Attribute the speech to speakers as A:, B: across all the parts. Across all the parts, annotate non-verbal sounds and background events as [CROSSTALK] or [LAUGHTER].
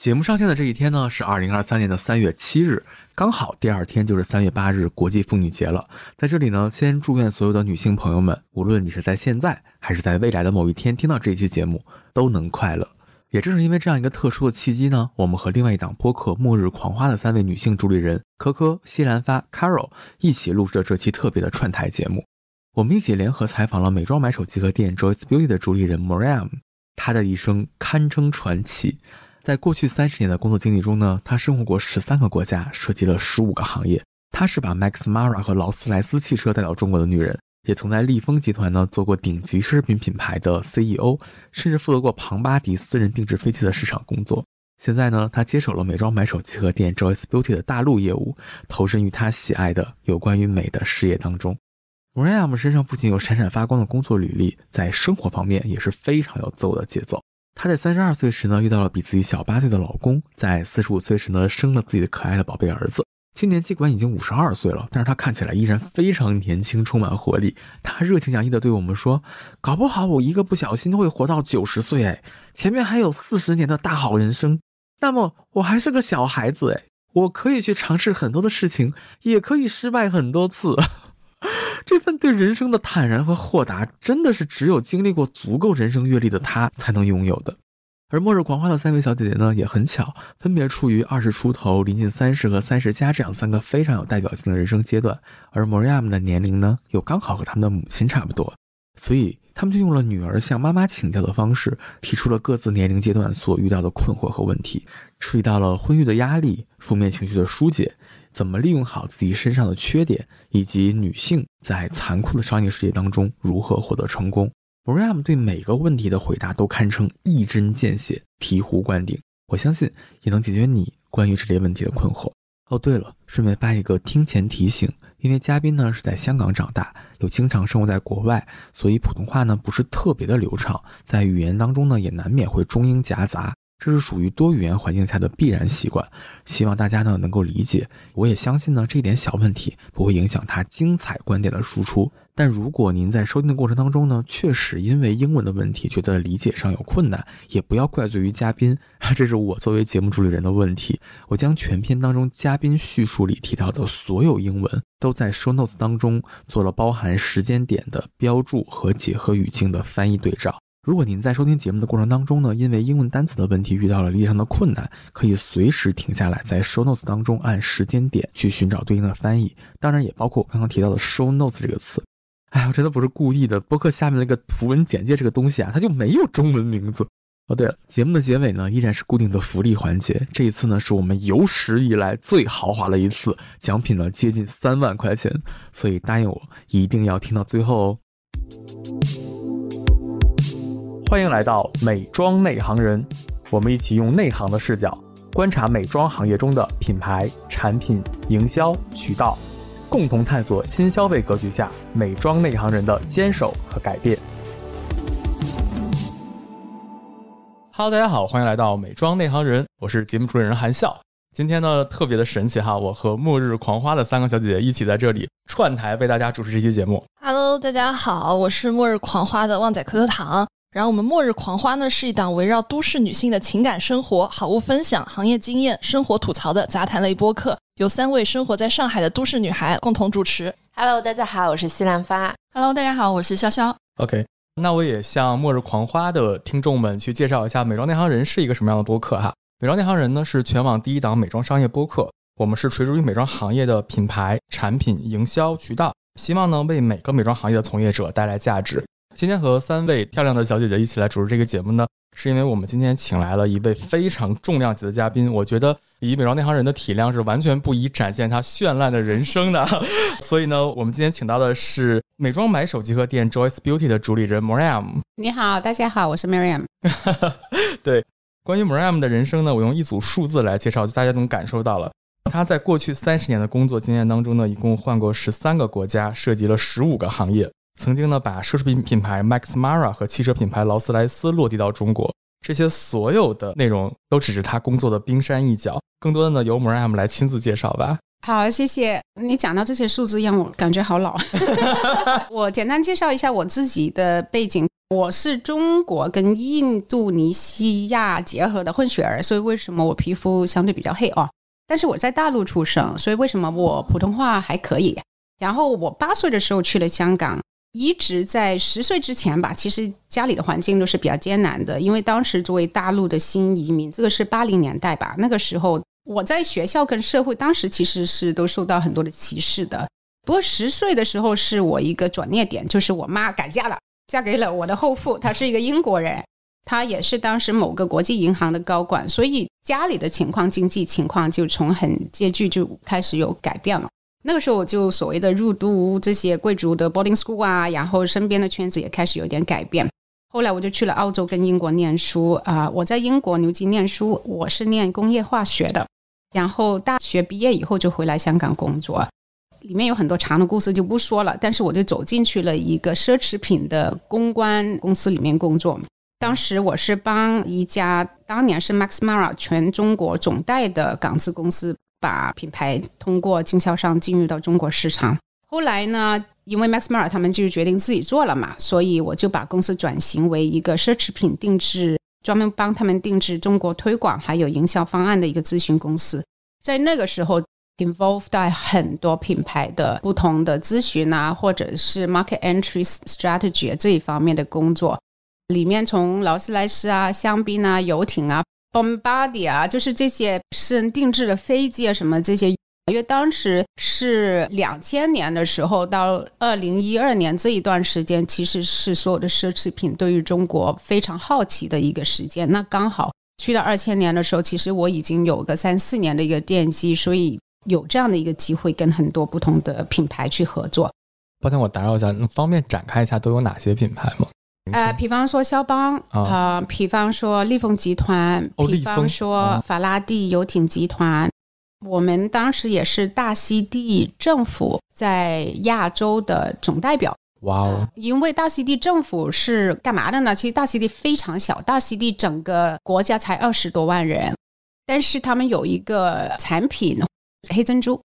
A: 节目上线的这一天呢，是二零二三年的三月七日，刚好第二天就是三月八日国际妇女节了。在这里呢，先祝愿所有的女性朋友们，无论你是在现在还是在未来的某一天听到这一期节目，都能快乐。也正是因为这样一个特殊的契机呢，我们和另外一档播客《末日狂花》的三位女性主理人科科、西兰花、Carol 一起录制了这期特别的串台节目。我们一起联合采访了美妆买手集合店 Joyce Beauty 的主理人 Mariam，她的一生堪称传奇。在过去三十年的工作经历中呢，她生活过十三个国家，涉及了十五个行业。她是把 Max Mara 和劳斯莱斯汽车带到中国的女人，也曾在利丰集团呢做过顶级奢侈品品牌的 CEO，甚至负责过庞巴迪私人定制飞机的市场工作。现在呢，她接手了美妆买手集合店 Joyce Beauty 的大陆业务，投身于她喜爱的有关于美的事业当中。Mariam 身上不仅有闪闪发光的工作履历，在生活方面也是非常有自我的节奏。她在三十二岁时呢，遇到了比自己小八岁的老公，在四十五岁时呢，生了自己的可爱的宝贝儿子。今年尽管已经五十二岁了，但是她看起来依然非常年轻，充满活力。她热情洋溢地对我们说：“搞不好我一个不小心会活到九十岁，哎，前面还有四十年的大好人生。那么我还是个小孩子，哎，我可以去尝试很多的事情，也可以失败很多次。”这份对人生的坦然和豁达，真的是只有经历过足够人生阅历的她才能拥有的。而末日狂欢的三位小姐姐呢，也很巧，分别处于二十出头、临近三十和三十加这样三个非常有代表性的人生阶段。而 Mariam 的年龄呢，又刚好和他们的母亲差不多，所以他们就用了女儿向妈妈请教的方式，提出了各自年龄阶段所遇到的困惑和问题，涉及到了婚育的压力、负面情绪的疏解。怎么利用好自己身上的缺点，以及女性在残酷的商业世界当中如何获得成功？Mariam 对每个问题的回答都堪称一针见血、醍醐灌顶。我相信也能解决你关于这类问题的困惑。哦，对了，顺便发一个听前提醒，因为嘉宾呢是在香港长大，又经常生活在国外，所以普通话呢不是特别的流畅，在语言当中呢也难免会中英夹杂。这是属于多语言环境下的必然习惯，希望大家呢能够理解。我也相信呢这点小问题不会影响他精彩观点的输出。但如果您在收听的过程当中呢，确实因为英文的问题觉得理解上有困难，也不要怪罪于嘉宾，[LAUGHS] 这是我作为节目主理人的问题。我将全篇当中嘉宾叙述里提到的所有英文都在 show notes 当中做了包含时间点的标注和结合语境的翻译对照。如果您在收听节目的过程当中呢，因为英文单词的问题遇到了理解上的困难，可以随时停下来，在 show notes 当中按时间点去寻找对应的翻译。当然，也包括我刚刚提到的 show notes 这个词。哎，我真的不是故意的。播客下面那个图文简介这个东西啊，它就没有中文名字。哦，对了，节目的结尾呢，依然是固定的福利环节。这一次呢，是我们有史以来最豪华的一次，奖品呢接近三万块钱，所以答应我一定要听到最后哦。欢迎来到美妆内行人，我们一起用内行的视角观察美妆行业中的品牌、产品、营销、渠道，共同探索新消费格局下美妆内行人的坚守和改变。Hello，大家好，欢迎来到美妆内行人，我是节目主持人韩笑。今天呢，特别的神奇哈，我和末日狂花的三个小姐姐一起在这里串台为大家主持这期节目。
B: Hello，大家好，我是末日狂花的旺仔可可糖。然后我们末日狂花呢是一档围绕都市女性的情感生活、好物分享、行业经验、生活吐槽的杂谈类播客，由三位生活在上海的都市女孩共同主持。
C: Hello，大家好，我是西兰花。
D: Hello，大家好，我是潇潇。
A: OK，那我也向末日狂花的听众们去介绍一下《美妆内行人》是一个什么样的播客哈。《美妆内行人》呢是全网第一档美妆商业播客，我们是垂直于美妆行业的品牌、产品、营销渠道，希望呢为每个美妆行业的从业者带来价值。今天和三位漂亮的小姐姐一起来主持这个节目呢，是因为我们今天请来了一位非常重量级的嘉宾。我觉得以美妆内行人的体量是完全不宜展现她绚烂的人生的，[LAUGHS] 所以呢，我们今天请到的是美妆买手集合店 Joyce Beauty 的主理人 Miriam。
D: 你好，大家好，我是 Miriam。[LAUGHS]
A: 对，关于 Miriam 的人生呢，我用一组数字来介绍，就大家能感受到了。他在过去三十年的工作经验当中呢，一共换过十三个国家，涉及了十五个行业。曾经呢，把奢侈品品牌 Max Mara 和汽车品牌劳斯莱斯落地到中国，这些所有的内容都只是他工作的冰山一角。更多的呢，由 Mariam 来亲自介绍吧。
D: 好，谢谢你讲到这些数字，让我感觉好老。[LAUGHS] 我简单介绍一下我自己的背景，我是中国跟印度尼西亚结合的混血儿，所以为什么我皮肤相对比较黑哦？但是我在大陆出生，所以为什么我普通话还可以？然后我八岁的时候去了香港，一直在十岁之前吧，其实家里的环境都是比较艰难的，因为当时作为大陆的新移民，这个是八零年代吧，那个时候。我在学校跟社会当时其实是都受到很多的歧视的。不过十岁的时候是我一个转捩点，就是我妈改嫁了，嫁给了我的后父，他是一个英国人，他也是当时某个国际银行的高管，所以家里的情况、经济情况就从很拮据就开始有改变了。那个时候我就所谓的入读这些贵族的 boarding school 啊，然后身边的圈子也开始有点改变。后来我就去了澳洲跟英国念书啊，我在英国牛津念书，我是念工业化学的。然后大学毕业以后就回来香港工作，里面有很多长的故事就不说了。但是我就走进去了一个奢侈品的公关公司里面工作。当时我是帮一家当年是 Max Mara 全中国总代的港资公司，把品牌通过经销商进入到中国市场。后来呢，因为 Max Mara 他们就决定自己做了嘛，所以我就把公司转型为一个奢侈品定制。专门帮他们定制中国推广还有营销方案的一个咨询公司，在那个时候，involved 在很多品牌的不同的咨询啊，或者是 market entry strategy 这一方面的工作，里面从劳斯莱斯啊、香槟啊、游艇啊、Bombardier 啊，就是这些私人定制的飞机啊，什么这些。因为当时是两千年的时候到二零一二年这一段时间，其实是所有的奢侈品对于中国非常好奇的一个时间。那刚好去到二千年的时候，其实我已经有个三四年的一个奠基，所以有这样的一个机会跟很多不同的品牌去合作。
A: 抱歉，我打扰一下，能方便展开一下都有哪些品牌吗？
D: 呃，比方说肖邦啊，比方说立丰集团，比方说法拉第游艇集团。我们当时也是大溪地政府在亚洲的总代表。
A: 哇哦！
D: 因为大溪地政府是干嘛的呢？其实大溪地非常小，大溪地整个国家才二十多万人，但是他们有一个产品黑珍珠。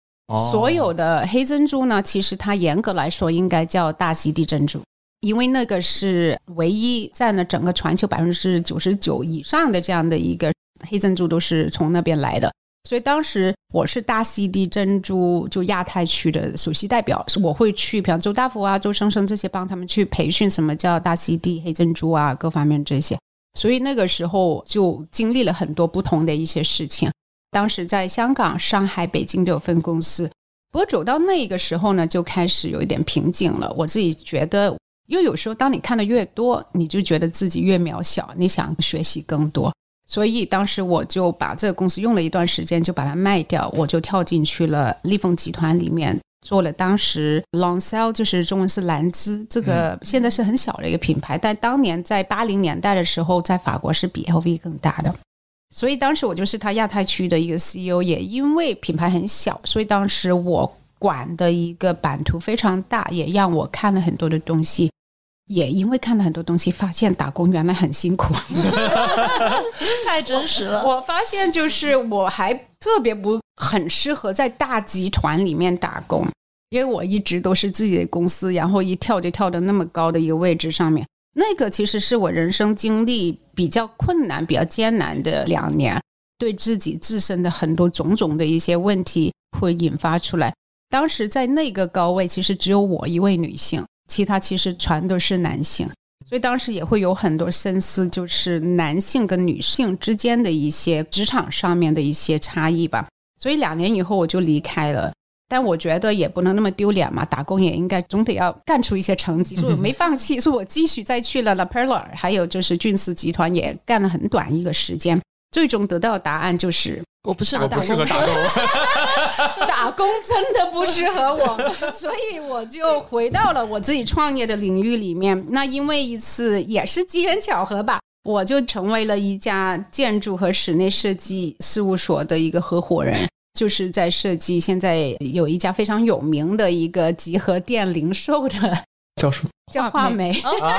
D: 所有的黑珍珠呢，其实它严格来说应该叫大溪地珍珠，因为那个是唯一占了整个全球百分之九十九以上的这样的一个黑珍珠，都是从那边来的。所以当时我是大溪地珍珠就亚太区的首席代表，我会去，比方周大福啊、周生生这些，帮他们去培训什么叫大溪地黑珍珠啊，各方面这些。所以那个时候就经历了很多不同的一些事情。当时在香港、上海、北京都有分公司，不过走到那个时候呢，就开始有一点瓶颈了。我自己觉得，因为有时候当你看的越多，你就觉得自己越渺小，你想学习更多。所以当时我就把这个公司用了一段时间，就把它卖掉，我就跳进去了立丰集团里面，做了当时 Long Sell，就是中文是兰芝，这个现在是很小的一个品牌，但当年在八零年代的时候，在法国是比 LV 更大的。所以当时我就是他亚太区的一个 CEO，也因为品牌很小，所以当时我管的一个版图非常大，也让我看了很多的东西。也因为看了很多东西，发现打工原来很辛苦，[LAUGHS]
B: 太真实了。
D: 我发现就是我还特别不很适合在大集团里面打工，因为我一直都是自己的公司，然后一跳就跳到那么高的一个位置上面。那个其实是我人生经历比较困难、比较艰难的两年，对自己自身的很多种种的一些问题会引发出来。当时在那个高位，其实只有我一位女性。其他其实全都是男性，所以当时也会有很多深思，就是男性跟女性之间的一些职场上面的一些差异吧。所以两年以后我就离开了，但我觉得也不能那么丢脸嘛，打工也应该总得要干出一些成绩，所以我没放弃，所以我继续再去了 La Perla，还有就是俊斯集团也干了很短一个时间，最终得到的答案就是
B: 我不适合打工。[LAUGHS]
D: 打工真的不适合我，所以我就回到了我自己创业的领域里面。那因为一次也是机缘巧合吧，我就成为了一家建筑和室内设计事务所的一个合伙人，就是在设计。现在有一家非常有名的一个集合店零售的，[LAUGHS]
A: 叫什么？
D: 叫画眉。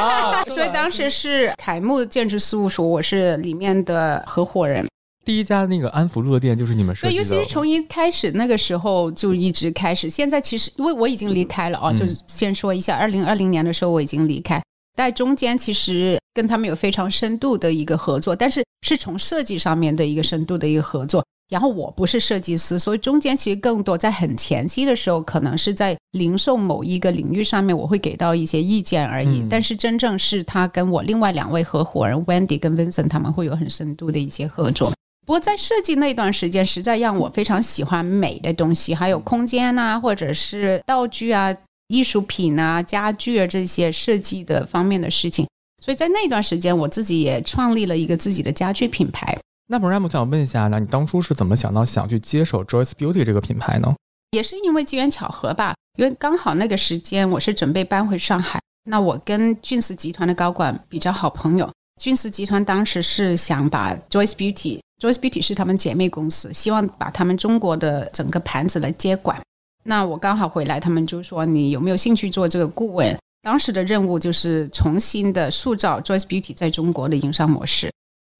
D: [LAUGHS] 所以当时是凯木建筑事务所，我是里面的合伙人。
E: 第一家那个安福路的店就是你们设，计的，对
D: 尤其是从一开始那个时候就一直开始。现在其实因为我已经离开了啊，
E: 嗯
D: 就是先说一下，二零二零年的时候我已经离开，但中间其实跟他们有非常深度的一个合作，但是是从设计上面的一个深度的一个合作。然后我不是设计师，所以中间其实更多在很前期的时候，可能是在零售某一个领域上面，我会给到一些意见而已。
E: 嗯
D: 但是真正是他跟我另外两位合伙人 Wendy 跟 Vincent 他们会有很深度的一些合作。不过在设计那段时间，实在让我非常喜欢美的东西，还有空间啊，或者是道具啊、艺术品啊、家具啊这些设计的方面的事情。所以在那段时间，我自己也创立了一个自己的家具品牌。
E: 那么 Ram 我想问一下，那你当初是怎么想到想去接手 Joyce Beauty 这个品牌呢？
D: 也是因为机缘巧合吧，因为刚好那个时间我是准备搬回上海，那我跟俊斯集团的高管比较好朋友，俊斯集团当时是想把 Joyce Beauty。Joyce Beauty 是他们姐妹公司，希望把他们中国的整个盘子来接管。那我刚好回来，他们就说你有没有兴趣做这个顾问？当时的任务就是重新的塑造 Joyce Beauty 在中国的营商模式。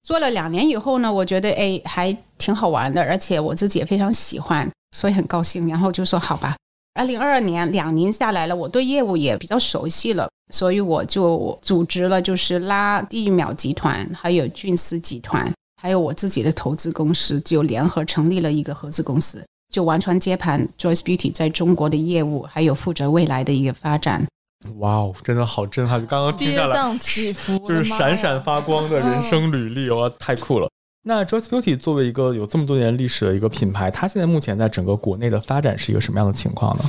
D: 做了两年以后呢，我觉得哎还挺好玩的，而且我自己也非常喜欢，所以很高兴。然后就说好吧。二零二二年两年下来了，我对业务也比较熟悉了，所以我就组织了，就是拉第一秒集团，还有俊斯集团，还有我自己的投资公司，就联合成立了一个合资公司，就完全接盘 Joyce Beauty 在中国的业务，还有负责未来的一个发展。
E: 哇哦，真的好震撼！刚刚听
B: 跌
E: 下来，
B: 宕起伏，[LAUGHS]
E: 就是闪闪发光的人生履历，哇，太酷了。那 Joyce Beauty 作为一个有这么多年历史的一个品牌，它现在目前在整个国内的发展是一个什么样的情况呢？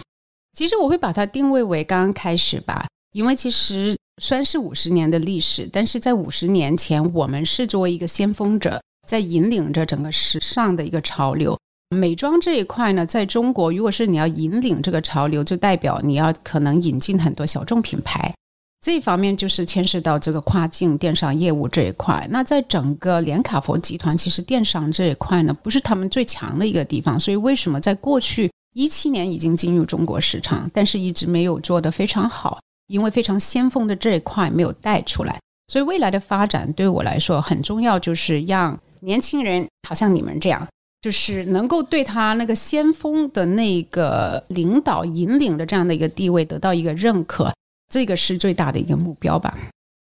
D: 其实我会把它定位为刚刚开始吧，因为其实虽然是五十年的历史，但是在五十年前，我们是作为一个先锋者，在引领着整个时尚的一个潮流。美妆这一块呢，在中国，如果是你要引领这个潮流，就代表你要可能引进很多小众品牌。这一方面就是牵涉到这个跨境电商业务这一块。那在整个连卡佛集团，其实电商这一块呢，不是他们最强的一个地方。所以为什么在过去一七年已经进入中国市场，但是一直没有做得非常好？因为非常先锋的这一块没有带出来。所以未来的发展对我来说很重要，就是让年轻人，好像你们这样。就是能够对他那个先锋的那个领导引领的这样的一个地位得到一个认可，这个是最大的一个目标吧。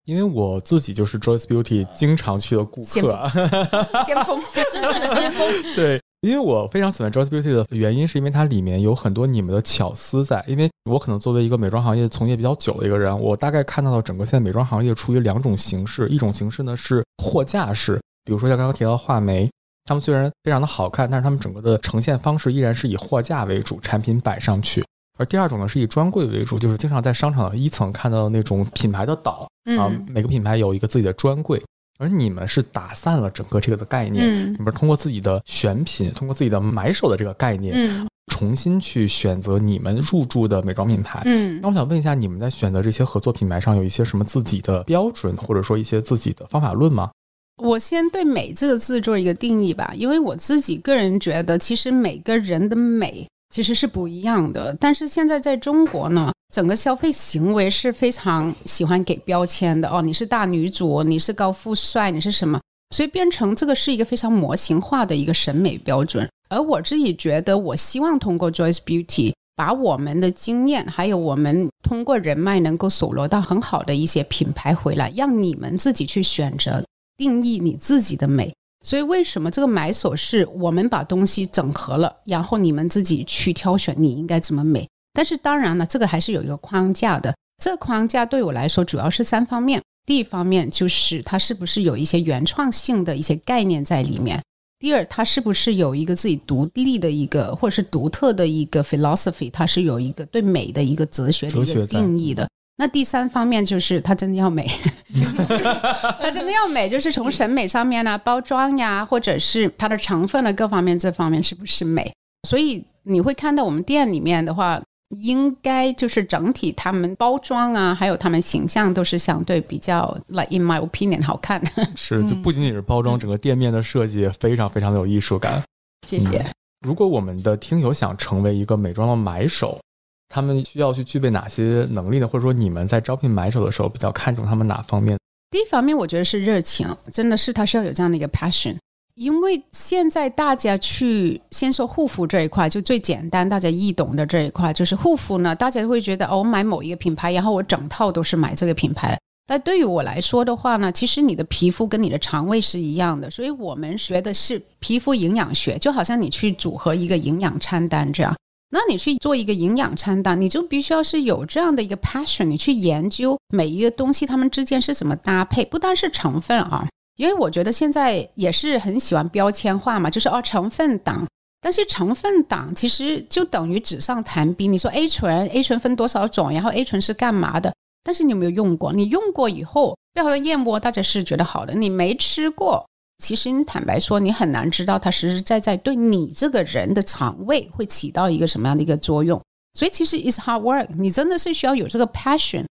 E: 因为我自己就是 Joyce Beauty 经常去的顾客啊，
D: 先锋，[LAUGHS]
B: 真正的先锋。
E: 对，因为我非常喜欢 Joyce Beauty 的原因，是因为它里面有很多你们的巧思在。因为我可能作为一个美妆行业从业比较久的一个人，我大概看到了整个现在美妆行业处于两种形式，一种形式呢是货架式，比如说像刚刚提到的画眉。他们虽然非常的好看，但是他们整个的呈现方式依然是以货架为主，产品摆上去。而第二种呢是以专柜为主，就是经常在商场的一层看到的那种品牌的岛啊，
D: 嗯
E: 每个品牌有一个自己的专柜。而你们是打散了整个这个的概念，
D: 嗯
E: 你们通过自己的选品，通过自己的买手的这个概念，
D: 嗯
E: 重新去选择你们入驻的美妆品牌。
D: 嗯
E: 那我想问一下，你们在选择这些合作品牌上有一些什么自己的标准，或者说一些自己的方法论吗？
D: 我先对“美”这个字做一个定义吧，因为我自己个人觉得，其实每个人的美其实是不一样的。但是现在在中国呢，整个消费行为是非常喜欢给标签的哦，你是大女主，你是高富帅，你是什么？所以变成这个是一个非常模型化的一个审美标准。而我自己觉得，我希望通过 Joyce Beauty 把我们的经验，还有我们通过人脉能够搜罗到很好的一些品牌回来，让你们自己去选择。定义你自己的美，所以为什么这个买手是我们把东西整合了，然后你们自己去挑选你应该怎么美？但是当然了，这个还是有一个框架的。这个框架对我来说主要是三方面：第一方面就是它是不是有一些原创性的一些概念在里面；第二，它是不是有一个自己独立的一个或者是独特的一个 philosophy，它是有一个对美的一个哲学的一个定义的。那第三方面就是它真的要美，[LAUGHS] 它真的要美，就是从审美上面呢、包装呀，或者是它的成分的各方面这方面是不是美？所以你会看到我们店里面的话，应该就是整体他们包装啊，还有他们形象都是相对比较，like in my opinion 好看。[LAUGHS]
E: 是，就不仅仅是包装，整个店面的设计也非常非常的有艺术感。
D: 谢谢。
E: 如果我们的听友想成为一个美妆的买手，他们需要去具备哪些能力呢？或者说你们在招聘买手的时候比较看重他们哪方面？
D: 第一方面，我觉得是热情，真的是他是要有这样的一个 passion。因为现在大家去先说护肤这一块，就最简单、大家易懂的这一块，就是护肤呢，大家会觉得哦，我买某一个品牌，然后我整套都是买这个品牌。但对于我来说的话呢，其实你的皮肤跟你的肠胃是一样的，所以我们学的是皮肤营养学，就好像你去组合一个营养餐单这样。那你去做一个营养餐单，你就必须要是有这样的一个 passion，你去研究每一个东西它们之间是怎么搭配，不单是成分啊，因为我觉得现在也是很喜欢标签化嘛，就是哦成分党，但是成分党其实就等于纸上谈兵。你说 A 醇，A 醇分多少种，然后 A 醇是干嘛的？但是你有没有用过？你用过以后，背后的燕窝大家是觉得好的，你没吃过。其实你坦白说，你很难知道它实实在在对你这个人的肠胃会起到一个什么样的一个作用。所以其实 is hard work，你真的是需要有这个 passion，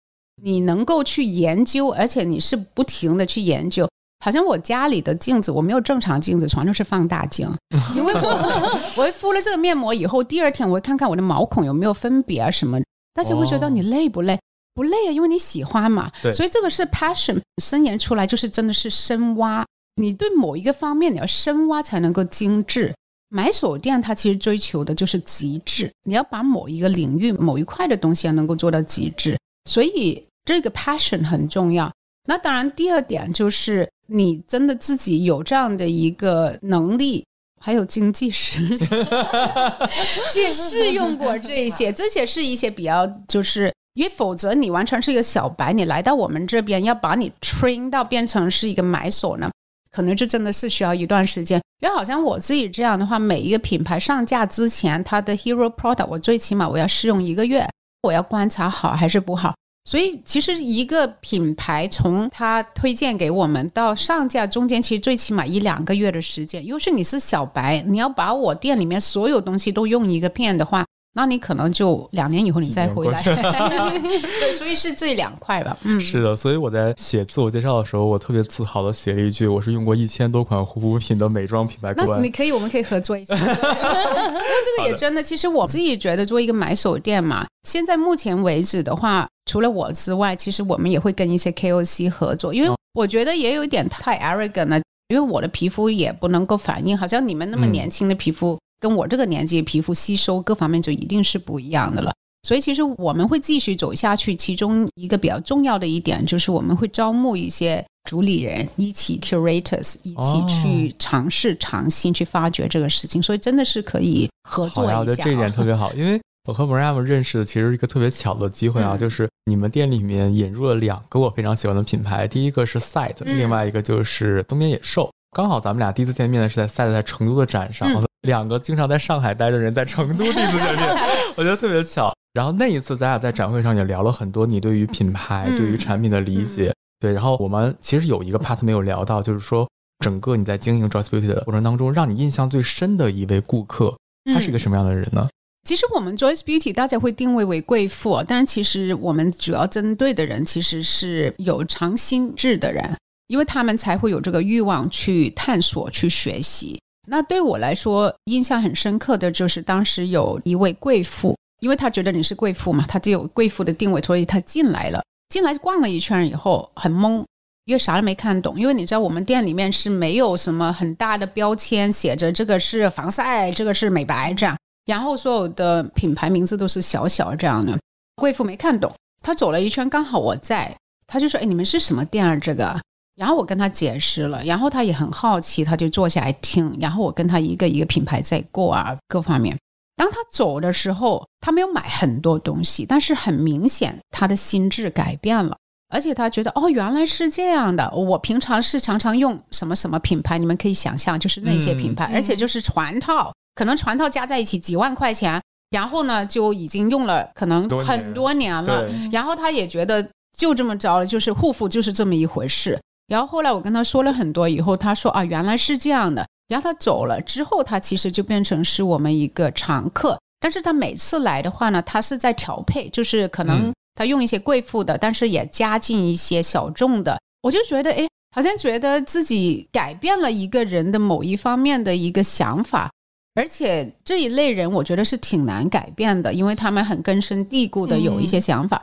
D: 你能够去研究，而且你是不停的去研究。好像我家里的镜子，我没有正常镜子，全都是放大镜，[LAUGHS] 因为我我敷了这个面膜以后，第二天我会看看我的毛孔有没有分别啊什么。大家会觉得你累不累？不累啊，因为你喜欢嘛。所以这个是 passion，伸延出来就是真的是深挖。你对某一个方面你要深挖才能够精致。买手店它其实追求的就是极致，你要把某一个领域某一块的东西要能够做到极致，所以这个 passion 很重要。那当然，第二点就是你真的自己有这样的一个能力，还有经济实力 [LAUGHS] 去试用过这些，[LAUGHS] 这些是一些比较就是，因为否则你完全是一个小白，你来到我们这边要把你 train 到变成是一个买手呢。可能这真的是需要一段时间，因为好像我自己这样的话，每一个品牌上架之前，它的 hero product 我最起码我要试用一个月，我要观察好还是不好。所以其实一个品牌从它推荐给我们到上架中间，其实最起码一两个月的时间。又是你是小白，你要把我店里面所有东西都用一个遍的话。那你可能就两年以后你再回来，对，所以是这两块吧。嗯，
A: 是的，所以我在写自我介绍的时候，我特别自豪的写了一句：我是用过一千多款护肤品的美妆品牌。
D: 那你可以，我们可以合作一下。[LAUGHS] 那这个也真的，其实我自己觉得作为一个买手店嘛，现在目前为止的话，除了我之外，其实我们也会跟一些 KOC 合作，因为我觉得也有一点太 arrogant 了，因为我的皮肤也不能够反应，好像你们那么年轻的皮肤。跟我这个年纪，皮肤吸收各方面就一定是不一样的了。所以其实我们会继续走下去。其中一个比较重要的一点就是，我们会招募一些主理人，一起 curators，一起去尝试、尝新，去发掘这个事情。所以真的是可以合作一下。
A: 这一点特别好，因为我和 Mariam 认识的其实是一个特别巧的机会啊，就是你们店里面引入了两个我非常喜欢的品牌，第一个是 Site，另外一个就是东边野兽。刚好咱们俩第一次见面呢是在 Site 在成都的展上。两个经常在上海待着人，在成都第一次见面，[LAUGHS] 我觉得特别巧。然后那一次，咱俩在展会上也聊了很多你对于品牌、对于产品的理解。对，然后我们其实有一个 part 没有聊到，就是说整个你在经营 Joyce Beauty 的过程当中，让你印象最深的一位顾客，他是一个什么样的人呢？
D: 其实我们 Joyce Beauty 大家会定位为贵妇，但是其实我们主要针对的人其实是有长心智的人，因为他们才会有这个欲望去探索、去学习。那对我来说，印象很深刻的就是当时有一位贵妇，因为她觉得你是贵妇嘛，她就有贵妇的定位，所以她进来了。进来逛了一圈以后，很懵，因为啥都没看懂。因为你知道，我们店里面是没有什么很大的标签，写着这个是防晒，这个是美白这样，然后所有的品牌名字都是小小这样的。贵妇没看懂，她走了一圈，刚好我在，她就说：“哎，你们是什么店啊？这个？”然后我跟她解释了，然后她也很好奇，她就坐下来听。然后我跟她一个一个品牌在过啊，各方面。当她走的时候，她没有买很多东西，但是很明显她的心智改变了，而且他觉得哦，原来是这样的。我平常是常常用什么什么品牌，你们可以想象，就是那些品牌，而且就是全套，可能全套加在一起几万块钱，然后呢就已经用了可能很多年了。然后他也觉得就这么着了，就是护肤就是这么一回事。然后后来我跟他说了很多以后，他说啊原来是这样的。然后他走了之后，他其实就变成是我们一个常客。但是他每次来的话呢，他是在调配，就是可能他用一些贵妇的，但是也加进一些小众的。我就觉得哎，好像觉得自己改变了一个人的某一方面的一个想法。而且这一类人，我觉得是挺难改变的，因为他们很根深蒂固的有一些想法。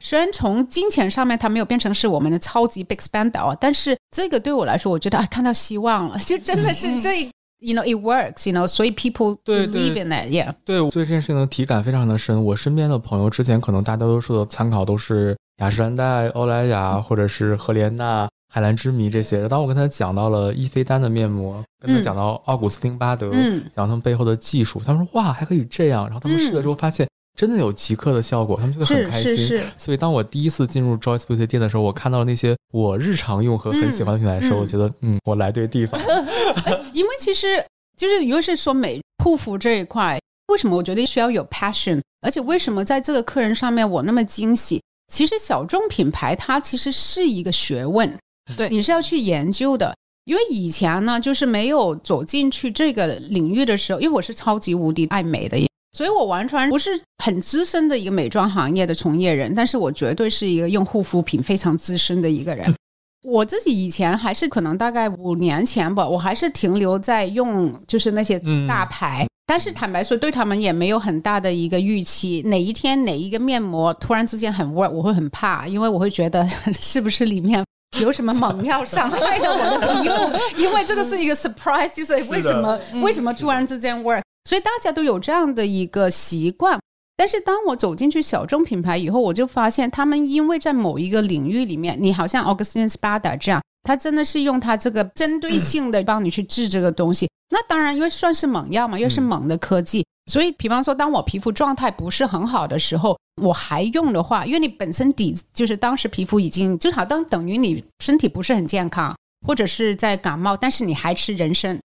D: 虽然从金钱上面他没有变成是我们的超级 big spender，但是这个对我来说，我觉得啊看到希望了，[LAUGHS] 就真的是这。You know it works. You know，所以 people
A: 对对
D: believe in it. Yeah.
A: 对，我对这件事情的体感非常的深。我身边的朋友之前可能大多数的参考都是雅诗兰黛、欧莱雅或者是赫莲娜、海蓝之谜这些。当我跟他讲到了伊菲丹的面膜，跟他讲到奥古斯汀巴德，
D: 嗯
A: 讲他们背后的技术，他们说哇还可以这样。然后他们试了之后发现真的有即刻的效果，他们就会很开心。
D: 是是，
A: 所以当我第一次进入 Joyce Beauty 店的时候，我看到了那些我日常用和很喜欢的品牌的时候，
D: 嗯
A: 我觉得嗯，我来对地方。[LAUGHS]
D: 因为其实就是尤其是说美护肤这一块，为什么我觉得需要有 passion，而且为什么在这个客人上面我那么惊喜？其实小众品牌它其实是一个学问，[LAUGHS]
B: 对
D: 你是要去研究的。因为以前呢，就是没有走进去这个领域的时候，因为我是超级无敌爱美的，所以我完全不是很资深的一个美妆行业的从业人，但是我绝对是一个用护肤品非常资深的一个人。[LAUGHS] 我自己以前还是可能大概五年前吧，我还是停留在用就是那些
A: 嗯
D: 大牌，但是坦白说，对他们也没有很大的一个预期。哪一天哪一个面膜突然之间很 work，我会很怕，因为我会觉得 [LAUGHS] 是不是里面有什么猛药伤害了我的皮肤？因为这个是一个 [LAUGHS] surprise，就是为什么为什么突然之间 work？所以大家都有这样的一个习惯。但是当我走进去小众品牌以后，我就发现他们因为在某一个领域里面，你好像 Augustine Spada 这样，他真的是用他这个针对性的帮你去治这个东西。那当然，因为算是猛药嘛，又是猛的科技，所以比方说，当我皮肤状态不是很好的时候，我还用的话，因为你本身底就是当时皮肤已经就好当等于你身体不是很健康，或者是在感冒，但是你还吃人参，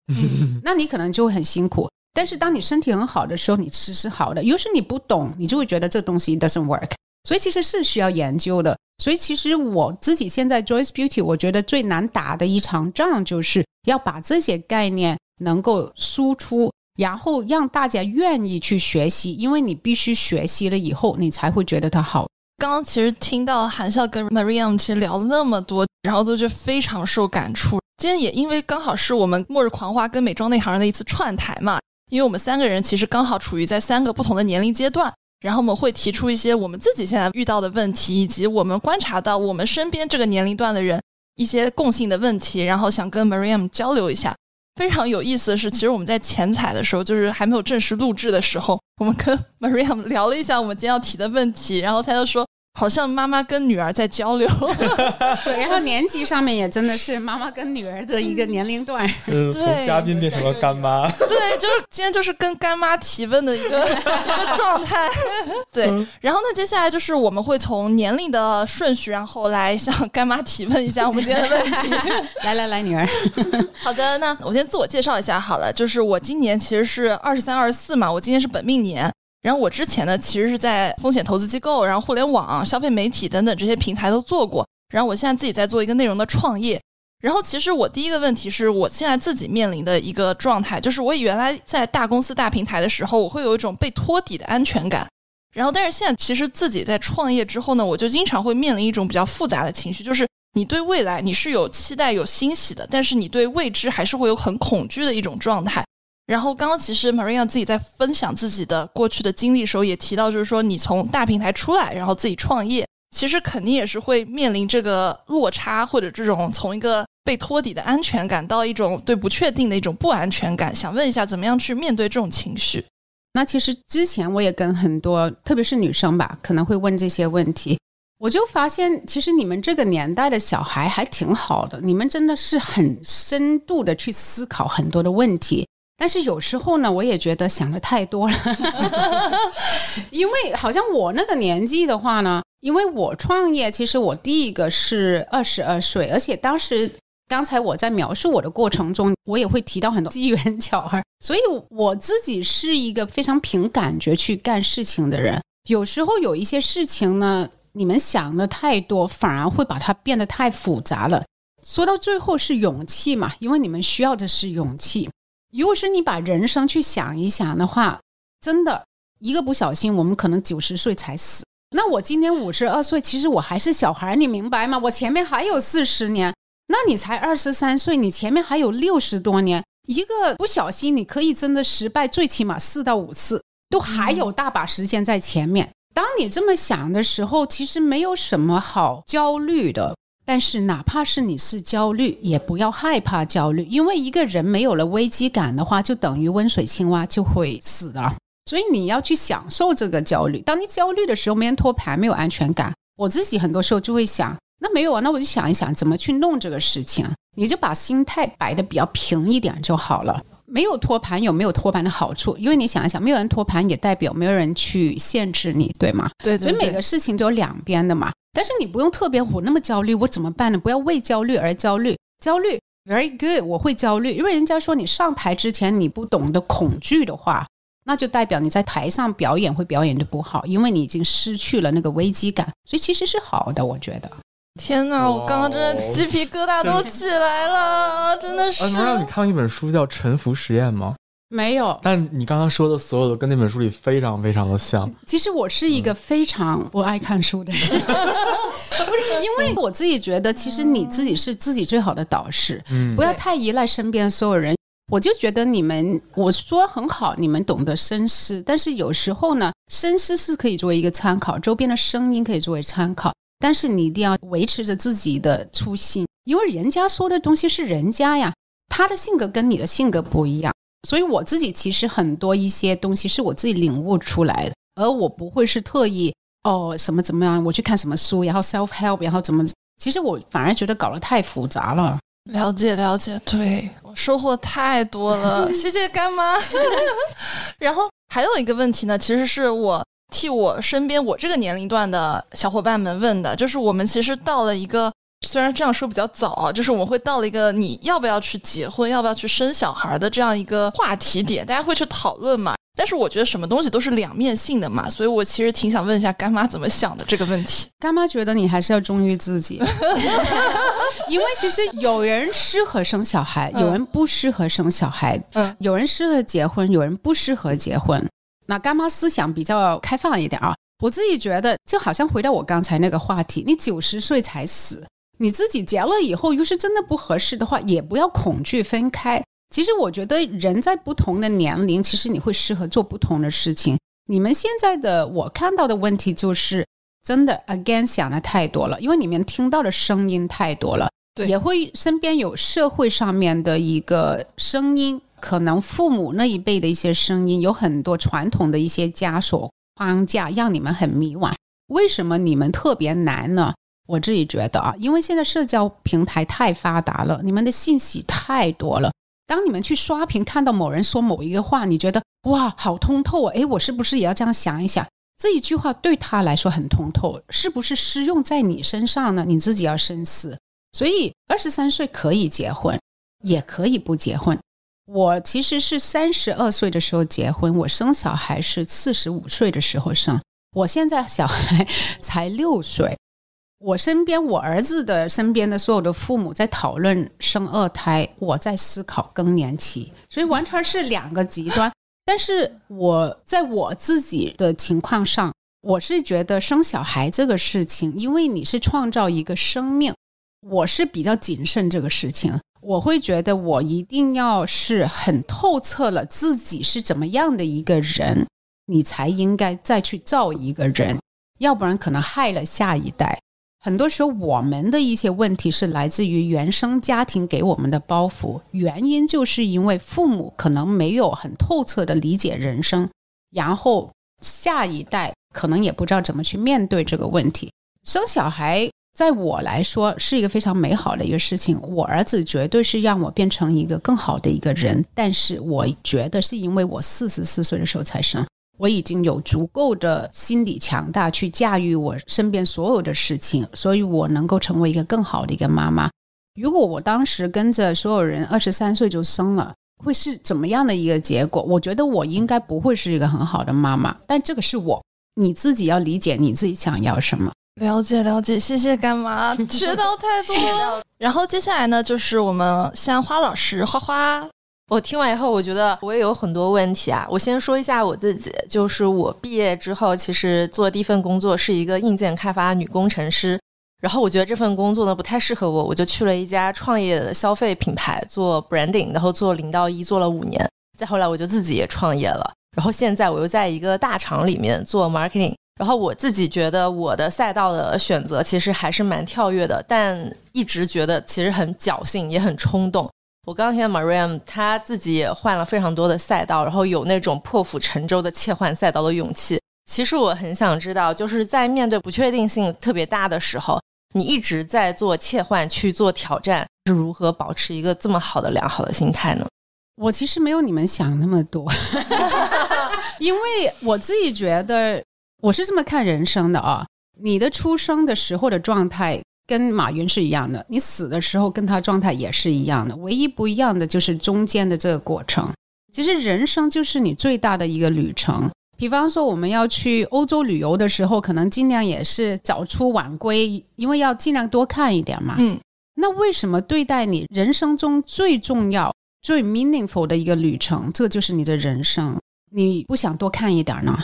D: 那你可能就会很辛苦。但是当你身体很好的时候，你吃是好的。有时你不懂，你就会觉得这东西 doesn't work。所以其实是需要研究的。所以其实我自己现在 Joyce Beauty，我觉得最难打的一场仗，就是要把这些概念能够输出，然后让大家愿意去学习，因为你必须学习了以后，你才会觉得它好。
B: 刚刚其实听到韩笑跟 Mariam 其实聊了那么多，然后都就非常受感触。今天也因为刚好是我们末日狂花跟美妆内行人的一次串台嘛，因为我们三个人其实刚好处于在三个不同的年龄阶段，然后我们会提出一些我们自己现在遇到的问题，以及我们观察到我们身边这个年龄段的人一些共性的问题，然后想跟 Mariam 交流一下。非常有意思的是，其实我们在前采的时候，就是还没有正式录制的时候，我们跟 Maria 聊了一下我们今天要提的问题，然后他就说，好像妈妈跟女儿在交流。[LAUGHS]
D: 对，然后年纪上面也真的是妈妈跟女儿的一个年龄段。[LAUGHS]
A: 嗯，
B: 从对嘉
A: 宾变成了干妈。
B: 对，就是今天就是跟干妈提问的一个一个状态。[LAUGHS] 对，然后呢，接下来就是我们会从年龄的顺序，然后来向干妈提问一下我们今天的问题。
D: 来来来，女儿，
B: 好的，那我先自我介绍一下好了，就是我今年其实是二十三、二十四嘛，我今年是本命年。然后我之前呢，其实是在风险投资机构、然后互联网、消费媒体等等这些平台都做过。然后我现在自己在做一个内容的创业。然后其实我第一个问题是我现在自己面临的一个状态，就是我原来在大公司、大平台的时候，我会有一种被托底的安全感。然后但是现在其实自己在创业之后呢，我就经常会面临一种比较复杂的情绪，就是你对未来你是有期待、有欣喜的，但是你对未知还是会有很恐惧的一种状态。然后刚刚其实 Maria 自己在分享自己的过去的经历的时候，也提到，就是说你从大平台出来，然后自己创业，其实肯定也是会面临这个落差，或者这种从一个被托底的安全感到一种对不确定的一种不安全感。想问一下，怎么样去面对这种情绪？
D: 那其实之前我也跟很多，特别是女生吧，可能会问这些问题。我就发现，其实你们这个年代的小孩还挺好的，你们真的是很深度的去思考很多的问题。但是有时候呢，我也觉得想的太多了，[LAUGHS] 因为好像我那个年纪的话呢，因为我创业，其实我第一个是二十二岁，而且当时刚才我在描述我的过程中，我也会提到很多机缘巧合，所以我自己是一个非常凭感觉去干事情的人。有时候有一些事情呢，你们想的太多，反而会把它变得太复杂了。说到最后是勇气嘛，因为你们需要的是勇气。如果是你把人生去想一想的话，真的一个不小心，我们可能九十岁才死。那我今年五十二岁，其实我还是小孩，你明白吗？我前面还有四十年，那你才二十三岁，你前面还有六十多年，一个不小心，你可以真的失败，最起码四到五次，都还有大把时间在前面。当你这么想的时候，其实没有什么好焦虑的。但是，哪怕是你是焦虑，也不要害怕焦虑，因为一个人没有了危机感的话，就等于温水青蛙就会死的。所以你要去享受这个焦虑。当你焦虑的时候，没人托盘，没有安全感。我自己很多时候就会想，那没有啊，那我就想一想怎么去弄这个事情。你就把心态摆的比较平一点就好了。没有托盘有没有托盘的好处？因为你想一想，没有人托盘也代表没有人去限制你，对吗？
B: 对对。
D: 所以每个事情都有两边的嘛。但是你不用特别，我那么焦虑，我怎么办呢？不要为焦虑而焦虑。焦虑，very good，我会焦虑，因为人家说你上台之前你不懂得恐惧的话，那就代表你在台上表演会表演的不好，因为你已经失去了那个危机感。所以其实是好的，我觉得。
B: 天哪，我刚刚真的鸡皮疙瘩都起来了，真的是。
A: 能让你看一本书叫《沉浮实验》吗？
D: 没有，
A: 但你刚刚说的所有的跟那本书里非常非常的像。
D: 其实我是一个非常不爱看书的人，[LAUGHS] 不是因为我自己觉得，其实你自己是自己最好的导师，嗯不要太依赖身边所有人。我就觉得你们，我说很好，你们懂得深思，但是有时候呢，深思是可以作为一个参考，周边的声音可以作为参考，但是你一定要维持着自己的初心，因为人家说的东西是人家呀，他的性格跟你的性格不一样。所以我自己其实很多一些东西是我自己领悟出来的，而我不会是特意哦什么怎么样，我去看什么书，然后 self help，然后怎么，其实我反而觉得搞得太复杂了。
B: 了解了解，对我收获太多了，谢谢干妈。[LAUGHS] 然后还有一个问题呢，其实是我替我身边我这个年龄段的小伙伴们问的，就是我们其实到了一个。虽然这样说比较早啊，就是我们会到了一个你要不要去结婚、要不要去生小孩的这样一个话题点，大家会去讨论嘛。但是我觉得什么东西都是两面性的嘛，所以我其实挺想问一下干妈怎么想的这个问题。[LAUGHS]
D: 干妈觉得你还是要忠于自己，因为其实有人适合生小孩，有人不适合生小孩，嗯，有人适合结婚，有人不适合结婚。那干妈思想比较开放一点啊，我自己觉得就好像回到我刚才那个话题，你九十岁才死。你自己结了以后，又是真的不合适的话，也不要恐惧分开。其实我觉得人在不同的年龄，其实你会适合做不同的事情。你们现在的我看到的问题就是，真的 again 想的太多了，因为你们听到的声音太多了，
B: 对，
D: 也会身边有社会上面的一个声音，可能父母那一辈的一些声音，有很多传统的一些枷锁框架，让你们很迷惘。为什么你们特别难呢？我自己觉得啊，因为现在社交平台太发达了，你们的信息太多了。当你们去刷屏看到某人说某一个话，你觉得哇，好通透啊！诶，我是不是也要这样想一想？这一句话对他来说很通透，是不是适用在你身上呢？你自己要深思。所以，二十三岁可以结婚，也可以不结婚。我其实是三十二岁的时候结婚，我生小孩是四十五岁的时候生。我现在小孩才六岁。我身边，我儿子的身边的所有的父母在讨论生二胎，我在思考更年期，所以完全是两个极端。但是我在我自己的情况上，我是觉得生小孩这个事情，因为你是创造一个生命，我是比较谨慎这个事情。我会觉得我一定要是很透彻了自己是怎么样的一个人，你才应该再去造一个人，要不然可能害了下一代。很多时候，我们的一些问题是来自于原生家庭给我们的包袱，原因就是因为父母可能没有很透彻的理解人生，然后下一代可能也不知道怎么去面对这个问题。生小孩，在我来说是一个非常美好的一个事情，我儿子绝对是让我变成一个更好的一个人，但是我觉得是因为我四十四岁的时候才生。我已经有足够的心理强大去驾驭我身边所有的事情，所以我能够成为一个更好的一个妈妈。如果我当时跟着所有人二十三岁就生了，会是怎么样的一个结果？我觉得我应该不会是一个很好的妈妈。但这个是我，你自己要理解你自己想要什么。
B: 了解了解，谢谢干妈，[LAUGHS] 学到太多了。然后接下来呢，就是我们香花老师花花。
C: 我听完以后，我觉得我也有很多问题啊。我先说一下我自己，就是我毕业之后，其实做第一份工作是一个硬件开发女工程师。然后我觉得这份工作呢不太适合我，我就去了一家创业的消费品牌做 branding，然后做零到一做了五年。再后来我就自己也创业了。然后现在我又在一个大厂里面做 marketing，然后我自己觉得我的赛道的选择其实还是蛮跳跃的，但一直觉得其实很侥幸，也很冲动。我刚刚听到 Mariam 他自己也换了非常多的赛道，然后有那种破釜沉舟的切换赛道的勇气。其实我很想知道，就是在面对不确定性特别大的时候，你一直在做切换去做挑战，是如何保持一个这么好的良好的心态呢？
D: 我其实没有你们想那么多，[LAUGHS] 因为我自己觉得我是这么看人生的啊。你的出生的时候的状态跟马云是一样的，你死的时候跟他状态也是一样的，唯一不一样的就是中间的这个过程。其实人生就是你最大的一个旅程。比方说我们要去欧洲旅游的时候，可能尽量也是早出晚归，因为要尽量多看一点嘛。
B: 嗯，
D: 那为什么对待你人生中最重要？最 meaningful 的一个旅程，这就是你的人生。你不想多看一点呢？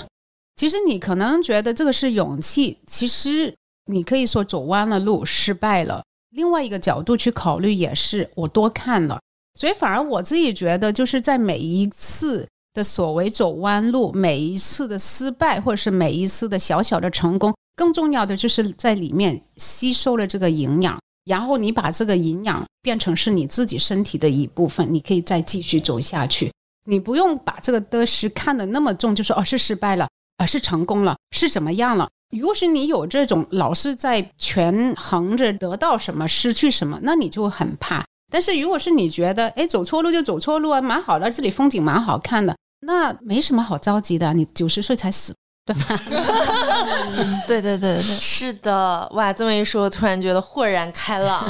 D: 其实你可能觉得这个是勇气，其实你可以说走弯了路，失败了。另外一个角度去考虑，也是我多看了。所以反而我自己觉得，就是在每一次的所谓走弯路，每一次的失败，或者是每一次的小小的成功，更重要的就是在里面吸收了这个营养。然后你把这个营养变成是你自己身体的一部分，你可以再继续走下去。你不用把这个得失看得那么重，就说哦是失败了，啊是成功了，是怎么样了？如果是你有这种老是在权衡着得到什么、失去什么，那你就很怕。但是如果是你觉得哎走错路就走错路啊，蛮好的，这里风景蛮好看的，那没什么好着急的。你 [LAUGHS] 九十岁才死。对吧？
B: 对对对对，
C: 是的，哇，这么一说，突然觉得豁然开朗。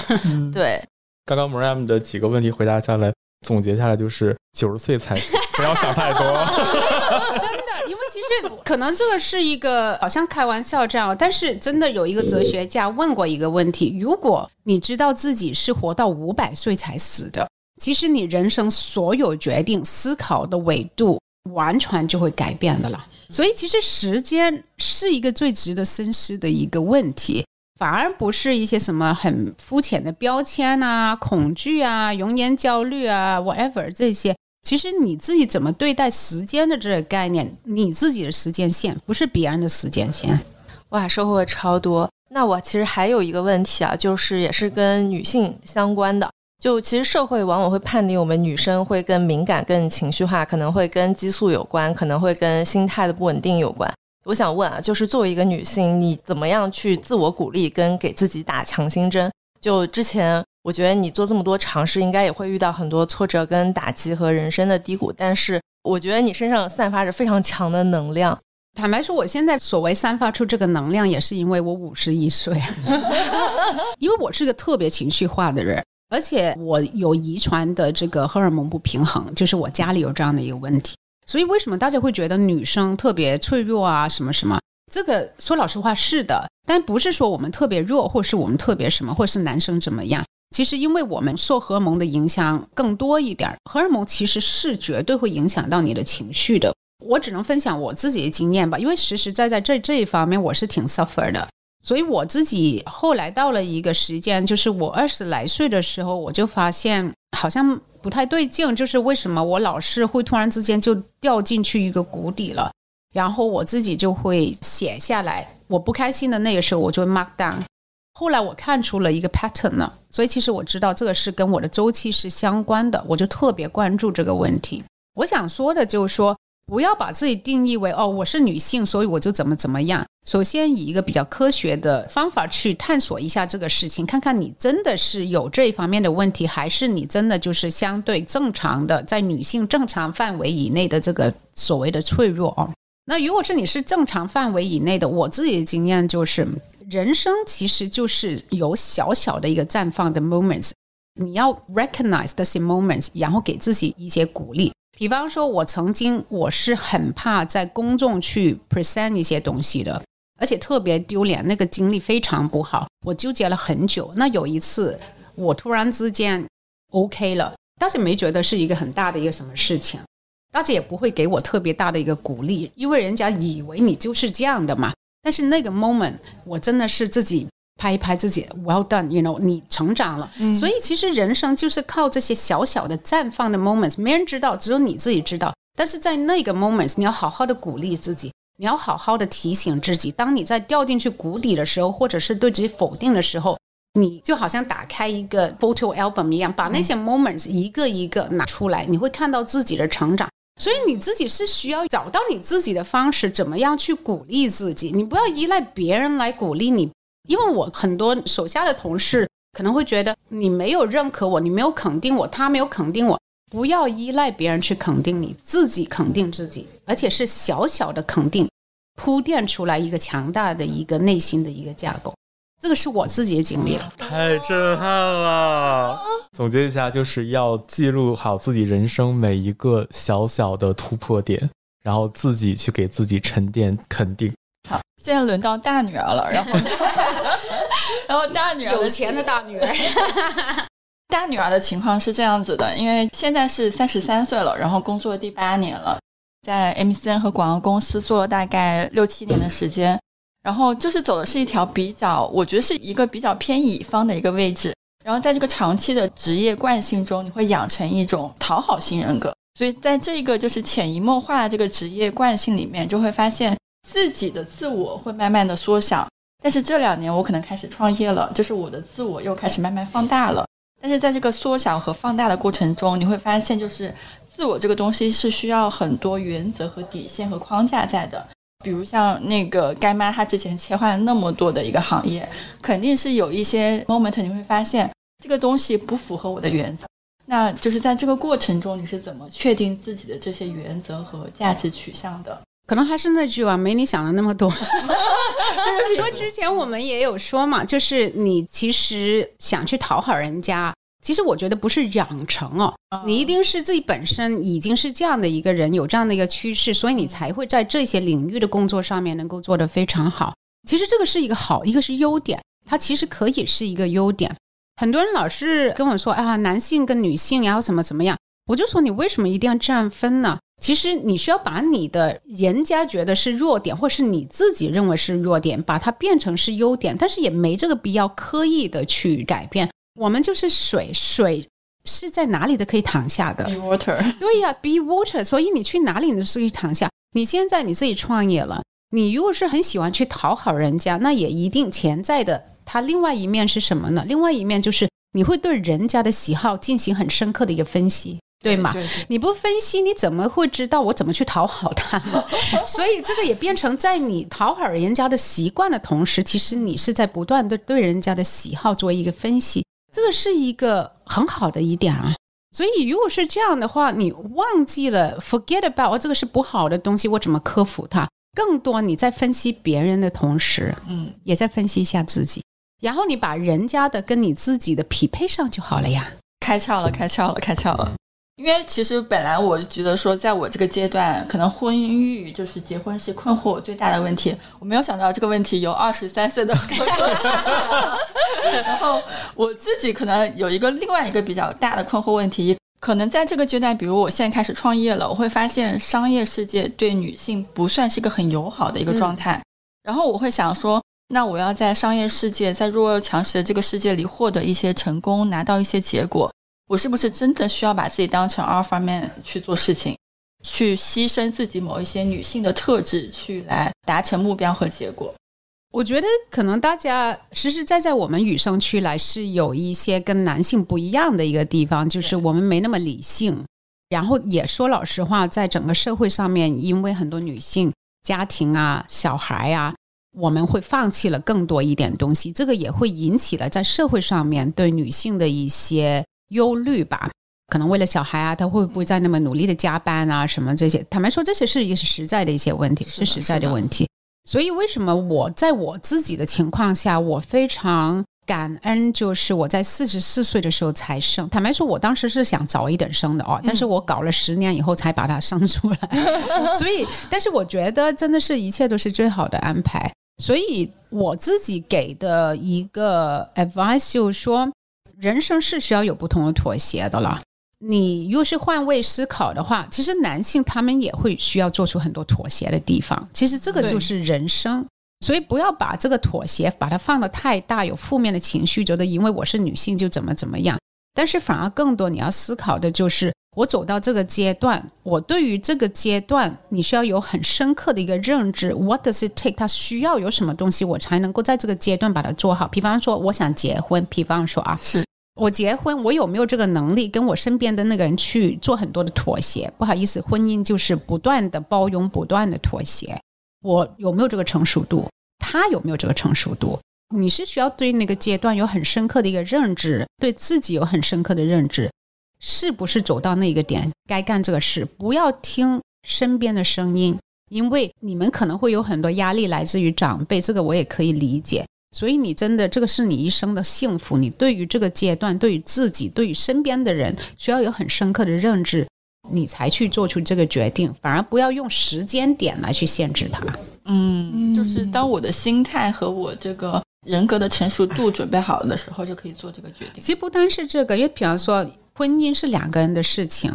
C: 对，
A: 刚刚 Mariam 的几个问题回答下来，总结下来就是九十岁才 [LAUGHS] 不要想太多。[LAUGHS]
D: 真的，因为其实可能这个是一个好像开玩笑这样，但是真的有一个哲学家问过一个问题：如果你知道自己是活到五百岁才死的，其实你人生所有决定、思考的维度完全就会改变的了。所以，其实时间是一个最值得深思的一个问题，反而不是一些什么很肤浅的标签啊、恐惧啊、容颜焦虑啊，whatever 这些。其实你自己怎么对待时间的这个概念，你自己的时间线不是别人的时间线。
C: 哇，收获超多。那我其实还有一个问题啊，就是也是跟女性相关的。就其实社会往往会判定我们女生会更敏感、更情绪化，可能会跟激素有关，可能会跟心态的不稳定有关。我想问啊，就是作为一个女性，你怎么样去自我鼓励跟给自己打强心针？就之前我觉得你做这么多尝试，应该也会遇到很多挫折跟打击和人生的低谷，但是我觉得你身上散发着非常强的能量。
D: 坦白说，我现在所谓散发出这个能量，也是因为我五十一岁，[LAUGHS] 因为我是个特别情绪化的人。而且我有遗传的这个荷尔蒙不平衡，就是我家里有这样的一个问题。所以为什么大家会觉得女生特别脆弱啊？什么什么？这个说老实话是的，但不是说我们特别弱，或是我们特别什么，或是男生怎么样？其实因为我们受荷尔蒙的影响更多一点，荷尔蒙其实是绝对会影响到你的情绪的。我只能分享我自己的经验吧，因为实实在在这这一方面我是挺 suffer 的。所以我自己后来到了一个时间，就是我二十来岁的时候，我就发现好像不太对劲，就是为什么我老是会突然之间就掉进去一个谷底了，然后我自己就会写下来，我不开心的那个时候我就 mark down。后来我看出了一个 pattern 了，所以其实我知道这个是跟我的周期是相关的，我就特别关注这个问题。我想说的就是说。不要把自己定义为哦，我是女性，所以我就怎么怎么样。首先以一个比较科学的方法去探索一下这个事情，看看你真的是有这一方面的问题，还是你真的就是相对正常的，在女性正常范围以内的这个所谓的脆弱哦。那如果是你是正常范围以内的，我自己的经验就是，人生其实就是有小小的一个绽放的 moments，你要 recognize t h e moments，然后给自己一些鼓励。比方说，我曾经我是很怕在公众去 present 一些东西的，而且特别丢脸，那个经历非常不好，我纠结了很久。那有一次，我突然之间 OK 了，但是没觉得是一个很大的一个什么事情，大家也不会给我特别大的一个鼓励，因为人家以为你就是这样的嘛。但是那个 moment，我真的是自己。拍一拍自己，Well done，you know，你成长了。所以其实人生就是靠这些小小的绽放的 moments，没人知道，只有你自己知道。但是在那个 moments，你要好好的鼓励自己，你要好好的提醒自己，当你在掉进去谷底的时候，或者是对自己否定的时候，你就好像打开一个 photo album 一样，把那些 moments 一个一个拿出来，你会看到自己的成长。所以你自己是需要找到你自己的方式，怎么样去鼓励自己？你不要依赖别人来鼓励你，因为我很多手下的同事可能会觉得你没有认可我，你没有肯定我，他没有肯定我。不要依赖别人去肯定你自己，肯定自己，而且是小小的肯定，铺垫出来一个强大的一个内心的一个架构。这个是我自己的经历，
A: 太震撼了。总结一下，就是要记录好自己人生每一个小小的突破点，然后自己去给自己沉淀肯定。
F: 好，现在轮到大女儿了，然后，[LAUGHS] 然后大女儿
D: 有钱的大女儿。[LAUGHS]
F: 大女儿的情况是这样子的，因为现在是三十三岁了，然后工作第八年了，在 MCN 和广告公司做了大概六七年的时间，然后就是走的是一条比较，我觉得是一个比较偏乙方的一个位置，然后在这个长期的职业惯性中，你会养成一种讨好型人格，所以在这个就是潜移默化的这个职业惯性里面，就会发现自己的自我会慢慢的缩小，但是这两年我可能开始创业了，就是我的自我又开始慢慢放大了。但是在这个缩小和放大的过程中，你会发现，就是自我这个东西是需要很多原则和底线和框架在的。比如像那个干妈，她之前切换了那么多的一个行业，肯定是有一些 moment 你会发现这个东西不符合我的原则。那就是在这个过程中，你是怎么确定自己的这些原则和价值取向的？
D: 可能还是那句话，没你想的那么多。[LAUGHS] 说之前我们也有说嘛，就是你其实想去讨好人家，其实我觉得不是养成哦，你一定是自己本身已经是这样的一个人，有这样的一个趋势，所以你才会在这些领域的工作上面能够做得非常好。其实这个是一个好，一个是优点，它其实可以是一个优点。很多人老是跟我说啊，男性跟女性然后怎么怎么样，我就说你为什么一定要这样分呢？其实你需要把你的人家觉得是弱点，或是你自己认为是弱点，把它变成是优点，但是也没这个必要刻意的去改变。我们就是水，水是在哪里都可以躺下的。
F: Be water，[LAUGHS]
D: 对呀，Be water。所以你去哪里你都是可以躺下。你现在你自己创业了，你如果是很喜欢去讨好人家，那也一定潜在的。它另外一面是什么呢？另外一面就是你会对人家的喜好进行很深刻的一个分析。对吗？你不分析，你怎么会知道我怎么去讨好他？[LAUGHS] 所以这个也变成在你讨好人家的习惯的同时，其实你是在不断的对人家的喜好做一个分析，这个是一个很好的一点啊。所以如果是这样的话，你忘记了 forget about 这个是不好的东西，我怎么克服它？更多你在分析别人的同时，嗯，也在分析一下自己，然后你把人家的跟你自己的匹配上就好了呀。
F: 开窍了，开窍了，开窍了。因为其实本来我就觉得说，在我这个阶段，可能婚育就是结婚是困惑我最大的问题。我没有想到这个问题由二十三岁的 [LAUGHS] [LAUGHS] 然后我自己可能有一个另外一个比较大的困惑问题，可能在这个阶段，比如我现在开始创业了，我会发现商业世界对女性不算是一个很友好的一个状态。然后我会想说，那我要在商业世界，在弱肉强食的这个世界里获得一些成功，拿到一些结果。我是不是真的需要把自己当成 alpha man 去做事情，去牺牲自己某一些女性的特质，去来达成目标和结果？
D: 我觉得可能大家实实在在我们与生俱来是有一些跟男性不一样的一个地方，就是我们没那么理性。然后也说老实话，在整个社会上面，因为很多女性家庭啊、小孩啊，我们会放弃了更多一点东西，这个也会引起了在社会上面对女性的一些。忧虑吧，可能为了小孩啊，他会不会再那么努力的加班啊？什么这些？坦白说，这些是一个实在的一些问题，是实在的问题。所以，为什么我在我自己的情况下，我非常感恩，就是我在四十四岁的时候才生。坦白说，我当时是想早一点生的哦，但是我搞了十年以后才把它生出来。[LAUGHS] 所以，但是我觉得真的是一切都是最好的安排。所以，我自己给的一个 advice 就是说。人生是需要有不同的妥协的了。你若是换位思考的话，其实男性他们也会需要做出很多妥协的地方。其实这个就是人生，所以不要把这个妥协把它放得太大，有负面的情绪，觉得因为我是女性就怎么怎么样。但是反而更多你要思考的就是，我走到这个阶段，我对于这个阶段，你需要有很深刻的一个认知。What does it take？它需要有什么东西，我才能够在这个阶段把它做好？比方说，我想结婚，比方说啊，
F: 是
D: 我结婚，我有没有这个能力跟我身边的那个人去做很多的妥协？不好意思，婚姻就是不断的包容，不断的妥协。我有没有这个成熟度？他有没有这个成熟度？你是需要对那个阶段有很深刻的一个认知，对自己有很深刻的认知。是不是走到那个点该干这个事？不要听身边的声音，因为你们可能会有很多压力来自于长辈，这个我也可以理解。所以你真的这个是你一生的幸福。你对于这个阶段，对于自己，对于身边的人，需要有很深刻的认知，你才去做出这个决定。反而不要用时间点来去限制它。
F: 嗯，就是当我的心态和我这个人格的成熟度准备好了的时候，就可以做这个决定。
D: 其实不单是这个，因为比方说。婚姻是两个人的事情，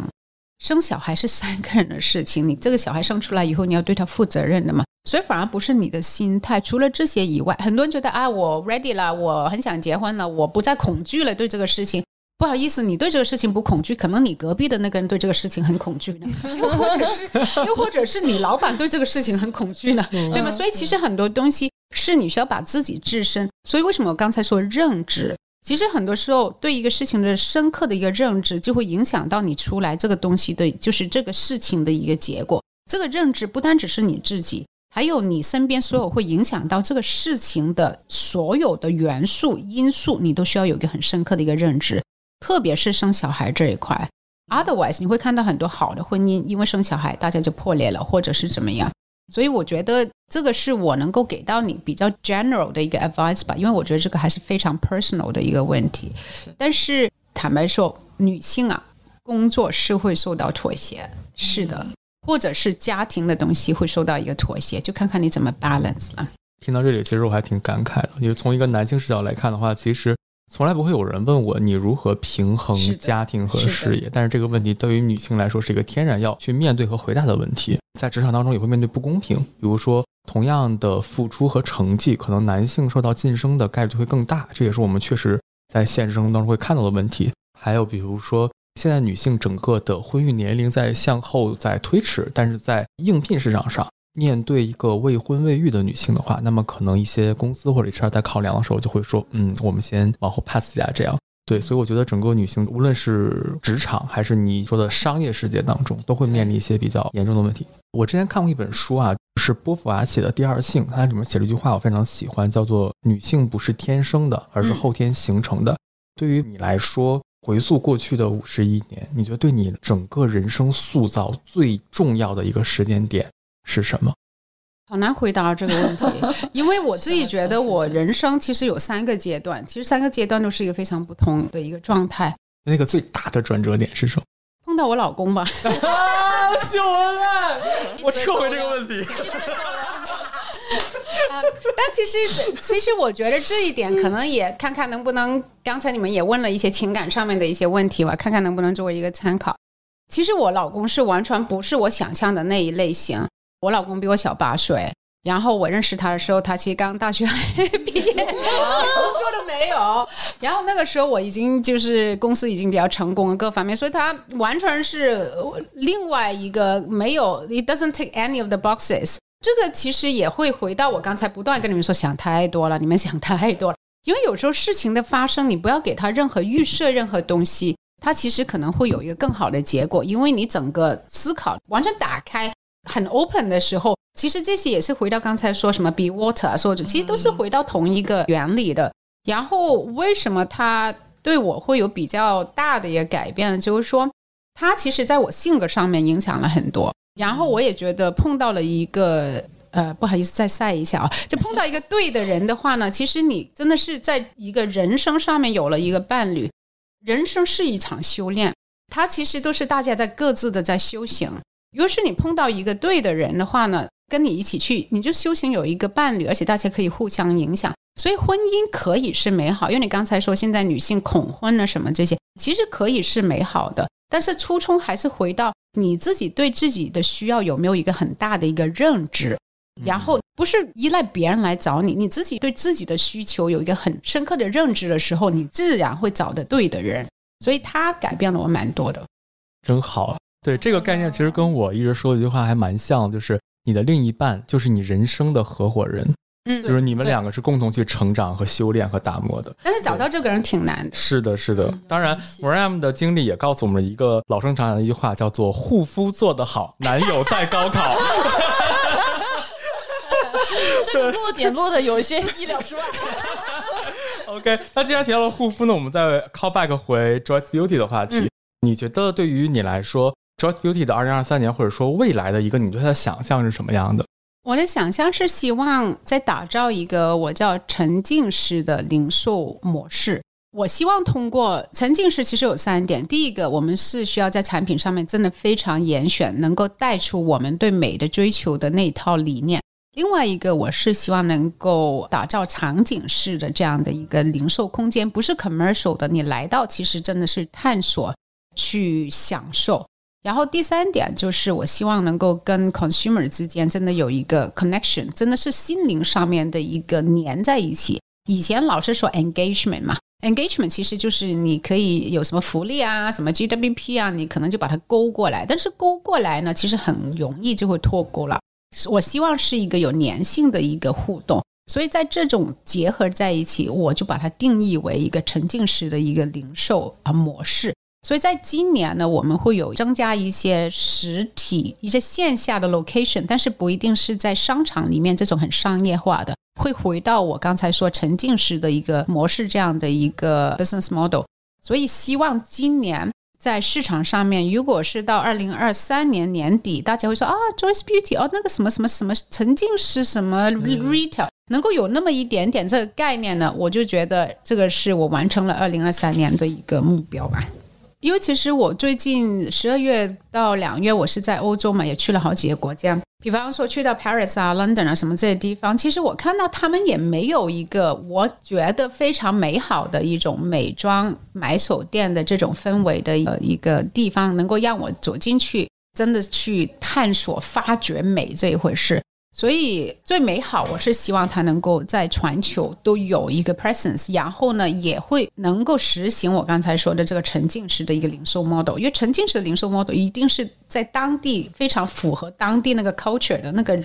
D: 生小孩是三个人的事情。你这个小孩生出来以后，你要对他负责任的嘛。所以反而不是你的心态。除了这些以外，很多人觉得啊，我 ready 了，我很想结婚了，我不再恐惧了。对这个事情，不好意思，你对这个事情不恐惧，可能你隔壁的那个人对这个事情很恐惧呢，[LAUGHS] 又或者是，又或者是你老板对这个事情很恐惧呢，对吗？所以其实很多东西是你需要把自己置身。所以为什么我刚才说认知？其实很多时候，对一个事情的深刻的一个认知，就会影响到你出来这个东西的，就是这个事情的一个结果。这个认知不单只是你自己，还有你身边所有会影响到这个事情的所有的元素因素，你都需要有一个很深刻的一个认知。特别是生小孩这一块，otherwise 你会看到很多好的婚姻，因为生小孩大家就破裂了，或者是怎么样。所以我觉得这个是我能够给到你比较 general 的一个 advice 吧，因为我觉得这个还是非常 personal 的一个问题。但是坦白说，女性啊，工作是会受到妥协，是的，或者是家庭的东西会受到一个妥协，就看看你怎么 balance 了。
E: 听到这里，其实我还挺感慨的，因为从一个男性视角来看的话，其实。从来不会有人问我你如何平衡家庭和事业，但是这个问题对于女性来说是一个天然要去面对和回答的问题。在职场当中也会面对不公平，比如说同样的付出和成绩，可能男性受到晋升的概率会更大，这也是我们确实在现实生活当中会看到的问题。还有比如说，现在女性整个的婚育年龄在向后在推迟，但是在应聘市场上。面对一个未婚未育的女性的话，那么可能一些公司或者 HR 在考量的时候就会说，嗯，我们先往后 pass 一下，这样对。所以我觉得整个女性，无论是职场还是你说的商业世界当中，都会面临一些比较严重的问题。我之前看过一本书啊，是波伏娃写的《第二性》，它里面写了一句话，我非常喜欢，叫做“女性不是天生的，而是后天形成的”。对于你来说，回溯过去的五十一年，你觉得对你整个人生塑造最重要的一个时间点？是什么？
D: 好难回答这个问题，[LAUGHS] 因为我自己觉得我人生其实有三个阶段，其实三个阶段都是一个非常不同的一个状态。
E: 那个最大的转折点是什么？
D: 碰到我老公吧。
E: 秀恩爱，[LAUGHS] 我撤回这个问题。[LAUGHS]
D: 啊但其实，其实我觉得这一点可能也看看能不能，刚才你们也问了一些情感上面的一些问题吧，看看能不能作为一个参考。其实我老公是完全不是我想象的那一类型。我老公比我小八岁，然后我认识他的时候，他其实刚大学 [LAUGHS] 毕业，工作都没有。然后那个时候我已经就是公司已经比较成功各方面，所以他完全是另外一个没有，it doesn't take any of the boxes。这个其实也会回到我刚才不断跟你们说，想太多了，你们想太多了。因为有时候事情的发生，你不要给他任何预设，任何东西。他其实可能会有一个更好的结果，因为你整个思考完全打开、很 open 的时候，其实这些也是回到刚才说什么 be water 啊说，其实都是回到同一个原理的。然后为什么他对我会有比较大的一个改变？就是说，他其实在我性格上面影响了很多。然后我也觉得碰到了一个呃，不好意思再晒一下啊，就碰到一个对的人的话呢，其实你真的是在一个人生上面有了一个伴侣。人生是一场修炼，它其实都是大家在各自的在修行。如果是你碰到一个对的人的话呢，跟你一起去，你就修行有一个伴侣，而且大家可以互相影响。所以婚姻可以是美好，因为你刚才说现在女性恐婚啊什么这些，其实可以是美好的。但是初衷还是回到你自己对自己的需要有没有一个很大的一个认知。然后不是依赖别人来找你，你自己对自己的需求有一个很深刻的认知的时候，你自然会找的对的人。所以他改变了我蛮多的。
E: 真好。对这个概念，其实跟我一直说的一句话还蛮像，就是你的另一半就是你人生的合伙人，
D: 嗯
E: 就是你们两个是共同去成长和修炼和打磨的。
D: 但是找到这个人挺难的。
E: 是的，是的。当然 m r a m 的经历也告诉我们一个老生常谈的一句话，叫做“护肤做得好，男友在高考。[LAUGHS] ”
B: [LAUGHS] 这个落点落的有一些意料之外。[LAUGHS]
E: OK，那既然提到了护肤呢，我们再 call back 回 Joyce Beauty 的话题。
D: 嗯
E: 你觉得对于你来说 Joy Beauty 的二零二三年或者说未来的一个你对它的想象是什么样的？
D: 我的想象是希望在打造一个我叫沉浸式的零售模式。我希望通过沉浸式，其实有三点。第一个，我们是需要在产品上面真的非常严选，能够带出我们对美的追求的那一套理念。另外一个，我是希望能够打造场景式的这样的一个零售空间，不是 commercial 的，你来到其实真的是探索、去享受。然后第三点就是，我希望能够跟 consumer 之间真的有一个 connection，真的是心灵上面的一个粘在一起。以前老是说 engagement 嘛，engagement 其实就是你可以有什么福利啊，什么 GWP 啊，你可能就把它勾过来。但是勾过来呢，其实很容易就会脱钩了。我希望是一个有粘性的一个互动，所以在这种结合在一起，我就把它定义为一个沉浸式的一个零售啊模式。所以在今年呢，我们会有增加一些实体、一些线下的 location，但是不一定是在商场里面这种很商业化的，会回到我刚才说沉浸式的一个模式这样的一个 business model。所以希望今年在市场上面，如果是到二零二三年年底，大家会说啊，Joyce Beauty 哦，那个什么什么什么沉浸式什么 retail，、能够有那么一点点这个概念呢，我就觉得这个是我完成了二零二三年的一个目标吧。因为其实我最近十二月到两月，我是在欧洲嘛，也去了好几个国家。比方说去到 Paris 啊、London 啊什么这些地方，其实我看到他们也没有一个我觉得非常美好的一种美妆买手店的这种氛围的呃一个地方，能够让我走进去，真的去探索、发掘美这一回事。所以最美好，我是希望它能够在全球都有一个 presence，然后呢，也会能够实行我刚才说的这个沉浸式的一个零售 model。因为沉浸式的零售 model 一定是在当地非常符合当地那个 culture 的那个。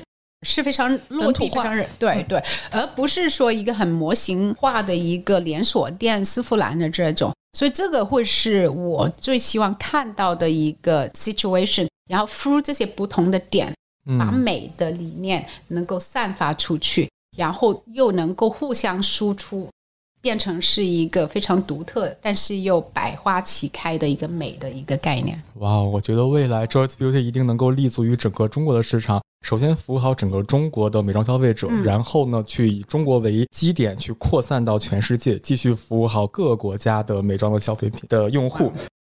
D: 是非常落地、
B: 化
D: 非常对对，而不是说一个很模型化的一个连锁店丝芙兰的这种，所以这个会是我最希望看到的一个 situation。然后 through 这些不同的点，把
E: 嗯，
D: 美的理念能够散发出去，然后又能够互相输出，变成是一个非常独特，但是又百花齐开的一个美的一个概念。
E: 哇，我觉得未来 Joyce Beauty 一定能够立足于整个中国的市场。首先服务好整个中国的美妆消费者，
D: 嗯
E: 然后呢，去以中国为基点去扩散到全世界，继续服务好各个国家的美妆的消费品的用户。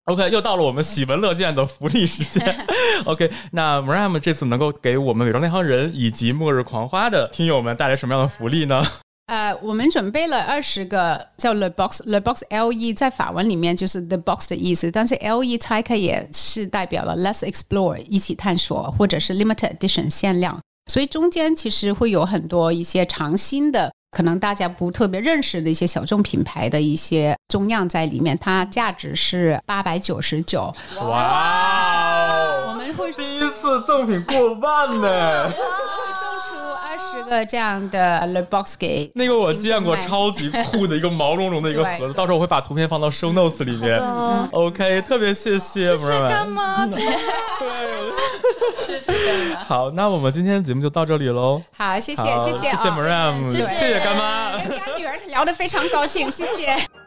E: OK，又到了我们喜闻乐见的福利时间。[LAUGHS] [LAUGHS] OK，那 Maram 这次能够给我们美妆内行人以及末日狂花的听友们带来什么样的福利呢？
D: 呃，我们准备了二十个叫 Le Box，Le Box L E 在法文里面就是 The Box 的意思，但是 L E 拆开也是代表了 Let's Explore 一起探索，或者是 Limited Edition 限量，所以中间其实会有很多一些尝新的，可能大家不特别认识的一些小众品牌的一些中样在里面，它价值是八百九十九，
E: 哇
D: 会
E: 第一次赠品过万呢！
D: 会送出二十个这样的 Le Box 给
E: 那个我见过，超级酷的一个毛茸茸的一个盒子，[LAUGHS] 到时候我会把图片放到 show notes 里面。
B: 嗯
E: ，OK，特别谢谢
B: 谢谢干妈，[LAUGHS]
E: 对，
F: 谢谢干妈。
E: 好，那我们今天节目就到这里喽。
D: 好，谢谢谢谢
E: 谢谢
D: 哦
E: Mariam，
B: 谢谢
E: 谢谢干妈。
D: 跟干女儿聊得非常高兴，谢谢。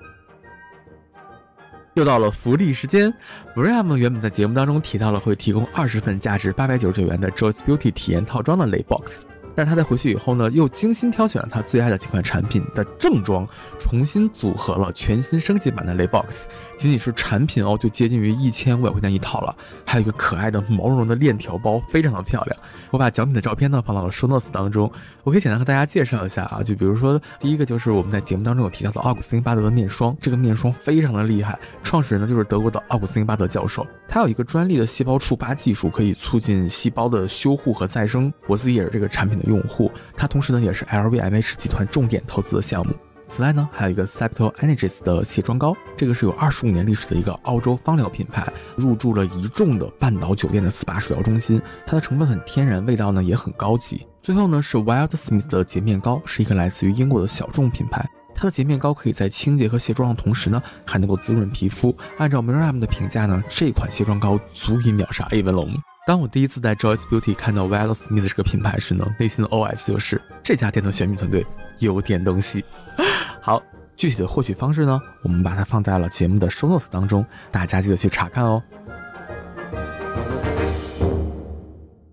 A: 又到了福利时间，Ram 原本在节目当中提到了会提供二十份价值八百九十九元的 Joyce Beauty 体验套装的 Lay Box，但是他在回去以后呢，又精心挑选了他最爱的几款产品的正装，重新组合了全新升级版的 Lay Box，。仅仅是产品哦，就接近于一千五百块钱一套了。还有一个可爱的毛茸茸的链条包，非常的漂亮。我把奖品的照片呢放到了 show notes 当中，我可以简单和大家介绍一下啊，就比如说第一个就是我们在节目当中有提到的奥古斯丁巴德的面霜，这个面霜非常的厉害，创始人呢就是德国的奥古斯丁巴德教授，他有一个专利的细胞触发技术，可以促进细胞的修护和再生。我自己也是这个产品的用户，它同时呢也是 LVMH 集团重点投资的项目。此外呢，还有一个 Septo Energies 的卸妆膏，这个是有二十五年历史的一个澳洲芳疗品牌，入驻了一众的半岛酒店的 SPA 水疗中心，它的成分很天然，味道呢也很高级。最后呢是 Wild Smith 的洁面膏，是一个来自于英国的小众品牌，它的洁面膏可以在清洁和卸妆的同时呢，还能够滋润皮肤。按照 Miriam 的评价呢，这款卸妆膏足以秒杀 A 文龙。当我第一次在 Joyce Beauty 看到 Wild Smith 这个品牌时呢，内心的 OS 就是这家店的选品团队有点东西。[LAUGHS] 好，具体的获取方式呢，我们把它放在了节目的 show notes 当中，大家记得去查看哦。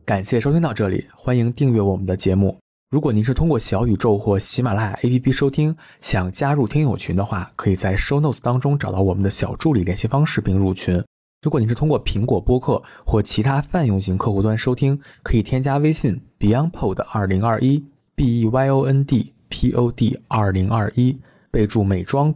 A: 感谢收听到这里，欢迎订阅我们的节目。如果您是通过小宇宙或喜马拉雅 APP 收听，想加入听友群的话，可以在 show notes 当中找到我们的小助理联系方式并入群。如果您是通过苹果播客或其他泛用型客户端收听，可以添加微信 BeyondPod 二零二一 B E Y O N D P O D 二零二一，备注美妆